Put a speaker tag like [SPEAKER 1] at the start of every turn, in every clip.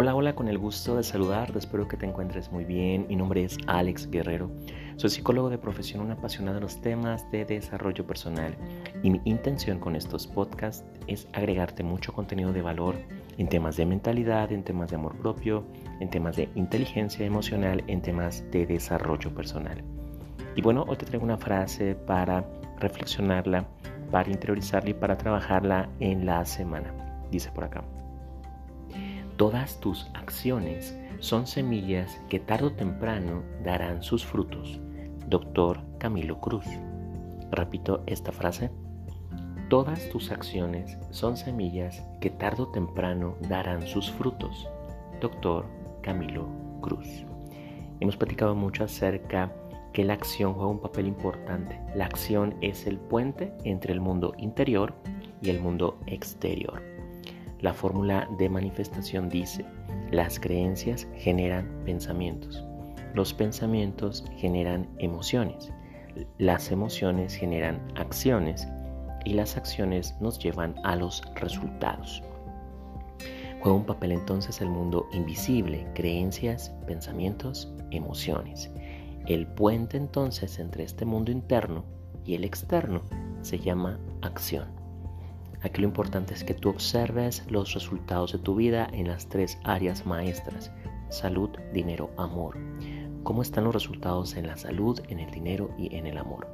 [SPEAKER 1] Hola, hola, con el gusto de saludarte, espero que te encuentres muy bien. Mi nombre es Alex Guerrero, soy psicólogo de profesión, un apasionado de los temas de desarrollo personal y mi intención con estos podcasts es agregarte mucho contenido de valor en temas de mentalidad, en temas de amor propio, en temas de inteligencia emocional, en temas de desarrollo personal. Y bueno, hoy te traigo una frase para reflexionarla, para interiorizarla y para trabajarla en la semana. Dice por acá. Todas tus acciones son semillas que tarde o temprano darán sus frutos. Doctor Camilo Cruz. Repito esta frase. Todas tus acciones son semillas que tarde o temprano darán sus frutos. Doctor Camilo Cruz. Hemos platicado mucho acerca que la acción juega un papel importante. La acción es el puente entre el mundo interior y el mundo exterior. La fórmula de manifestación dice, las creencias generan pensamientos, los pensamientos generan emociones, las emociones generan acciones y las acciones nos llevan a los resultados. Juega un papel entonces el mundo invisible, creencias, pensamientos, emociones. El puente entonces entre este mundo interno y el externo se llama acción. Aquí lo importante es que tú observes los resultados de tu vida en las tres áreas maestras, salud, dinero, amor. ¿Cómo están los resultados en la salud, en el dinero y en el amor?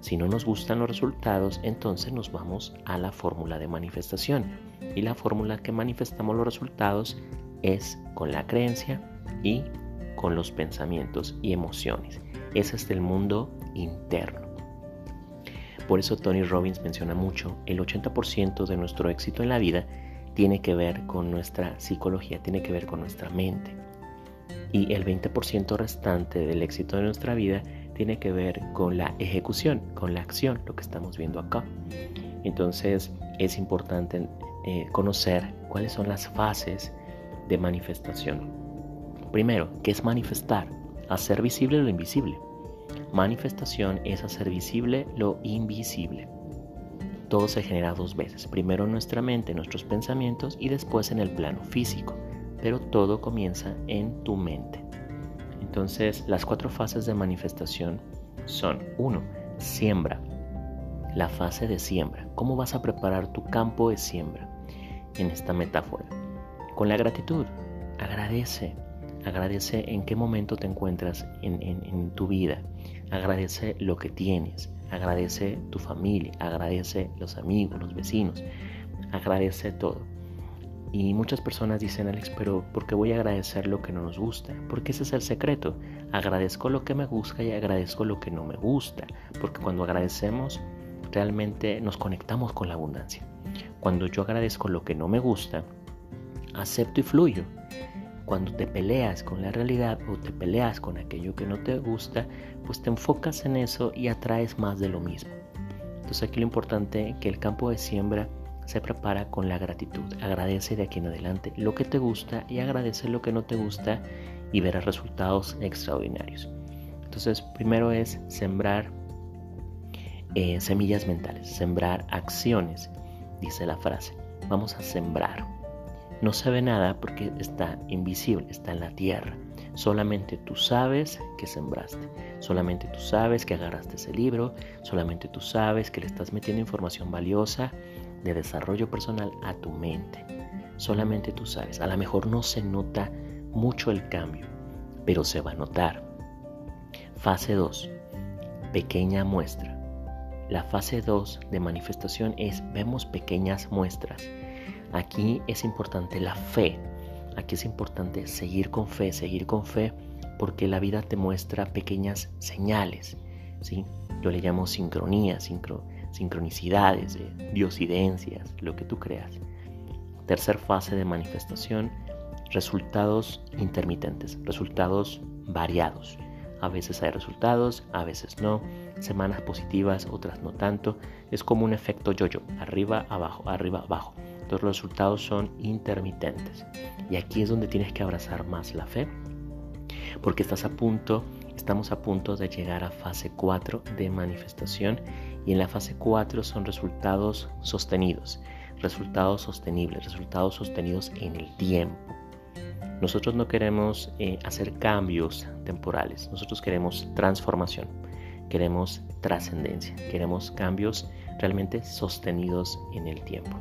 [SPEAKER 1] Si no nos gustan los resultados, entonces nos vamos a la fórmula de manifestación. Y la fórmula que manifestamos los resultados es con la creencia y con los pensamientos y emociones. Ese es el mundo interno. Por eso Tony Robbins menciona mucho, el 80% de nuestro éxito en la vida tiene que ver con nuestra psicología, tiene que ver con nuestra mente. Y el 20% restante del éxito de nuestra vida tiene que ver con la ejecución, con la acción, lo que estamos viendo acá. Entonces es importante eh, conocer cuáles son las fases de manifestación. Primero, ¿qué es manifestar? Hacer visible lo invisible. Manifestación es hacer visible lo invisible. Todo se genera dos veces, primero en nuestra mente, en nuestros pensamientos y después en el plano físico, pero todo comienza en tu mente. Entonces, las cuatro fases de manifestación son 1. Siembra. La fase de siembra. ¿Cómo vas a preparar tu campo de siembra? En esta metáfora. Con la gratitud. Agradece. Agradece en qué momento te encuentras en, tu vida. Agradece lo que tienes. Agradece tu familia. Agradece los amigos, los vecinos. Agradece todo. Y muchas personas dicen, Alex, pero ¿por qué voy a agradecer lo que no nos gusta? Porque ese es el secreto. Agradezco lo que me gusta y agradezco lo que no me gusta. Porque cuando agradecemos, realmente nos conectamos con la abundancia. Cuando yo agradezco lo que no me gusta, acepto y fluyo cuando te peleas con la realidad o te peleas con aquello que no te gusta, pues te enfocas en eso y atraes más de lo mismo. Entonces aquí lo importante es que el campo de siembra se prepara con la gratitud. Agradece de aquí en adelante lo que te gusta y agradece lo que no te gusta y verás resultados extraordinarios. Entonces primero es sembrar eh, semillas mentales, sembrar acciones, dice la frase. Vamos a sembrar. No se ve nada porque está invisible, está en la tierra. Solamente tú sabes que sembraste. Solamente tú sabes que agarraste ese libro. Solamente tú sabes que le estás metiendo información valiosa de desarrollo personal a tu mente. Solamente tú sabes. A lo mejor no se nota mucho el cambio, pero se va a notar. Fase 2. Pequeña muestra. La fase 2 de manifestación es vemos pequeñas muestras Aquí es importante la fe. Aquí es importante seguir con fe, seguir con fe, porque la vida te muestra pequeñas señales. ¿sí? Yo le llamo sincronía, sincronicidades, eh, diosidencias, lo que tú creas. Tercer fase de manifestación, resultados intermitentes, resultados variados. A veces hay resultados, a veces no. Semanas positivas, otras no tanto. Es como un efecto yo-yo, arriba, abajo, arriba, abajo los resultados son intermitentes. Y aquí es donde tienes que abrazar más la fe, porque estás a punto, estamos a punto de llegar a fase 4 de manifestación y en la fase 4 son resultados sostenidos, resultados sostenibles, resultados sostenidos en el tiempo. Nosotros no queremos eh, hacer cambios temporales, nosotros queremos transformación, queremos trascendencia, queremos cambios realmente sostenidos en el tiempo.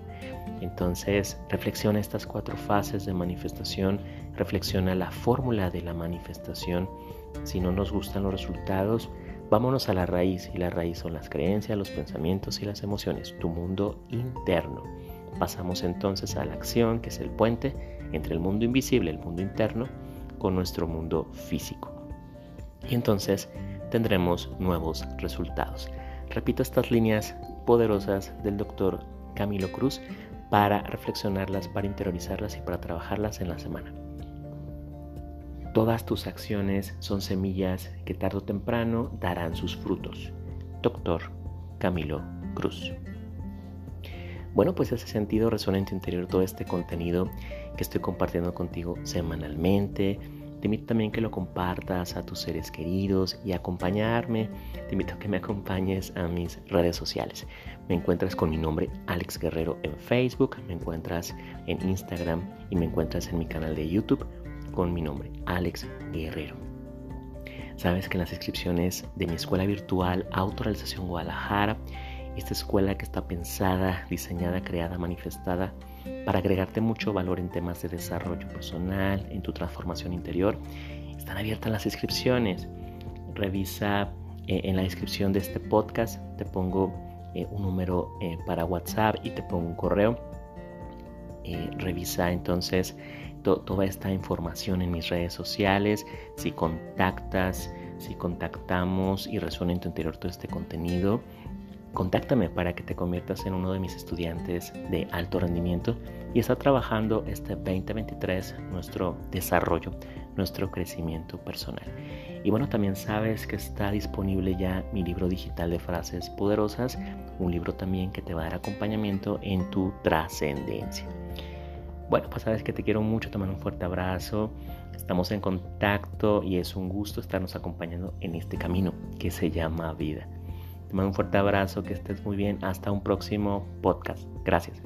[SPEAKER 1] Entonces, reflexiona estas cuatro fases de manifestación, reflexiona la fórmula de la manifestación. Si no nos gustan los resultados, vámonos a la raíz y la raíz son las creencias, los pensamientos y las emociones, tu mundo interno. Pasamos entonces a la acción, que es el puente entre el mundo invisible, el mundo interno, con nuestro mundo físico. Y entonces tendremos nuevos resultados. Repito estas líneas poderosas del doctor Camilo Cruz para reflexionarlas, para interiorizarlas y para trabajarlas en la semana. Todas tus acciones son semillas que tarde o temprano darán sus frutos. Doctor Camilo Cruz. Bueno, pues ese sentido resuena en tu interior todo este contenido que estoy compartiendo contigo semanalmente. Te invito también que lo compartas a tus seres queridos y acompañarme. Te invito a que me acompañes a mis redes sociales. Me encuentras con mi nombre Alex Guerrero en Facebook, me encuentras en Instagram y me encuentras en mi canal de YouTube con mi nombre Alex Guerrero. Sabes que en las inscripciones de mi escuela virtual Autoralización Guadalajara esta escuela que está pensada, diseñada, creada, manifestada para agregarte mucho valor en temas de desarrollo personal, en tu transformación interior. Están abiertas las inscripciones. Revisa eh, en la descripción de este podcast, te pongo eh, un número eh, para WhatsApp y te pongo un correo. revisa entonces toda esta información en mis redes sociales. Si contactas, si contactamos y resuena en tu interior todo este contenido, Contáctame para que te conviertas en uno de mis estudiantes de alto rendimiento y está trabajando este 2023 nuestro desarrollo, nuestro crecimiento personal. Y bueno, también sabes que está disponible ya mi libro digital de frases poderosas, un libro también que te va a dar acompañamiento en tu trascendencia. Bueno, pues sabes que te quiero mucho, te mando un fuerte abrazo. Estamos en contacto y es un gusto estarnos acompañando en este camino que se llama vida. Te mando un fuerte abrazo, que estés muy bien. Hasta un próximo podcast. Gracias.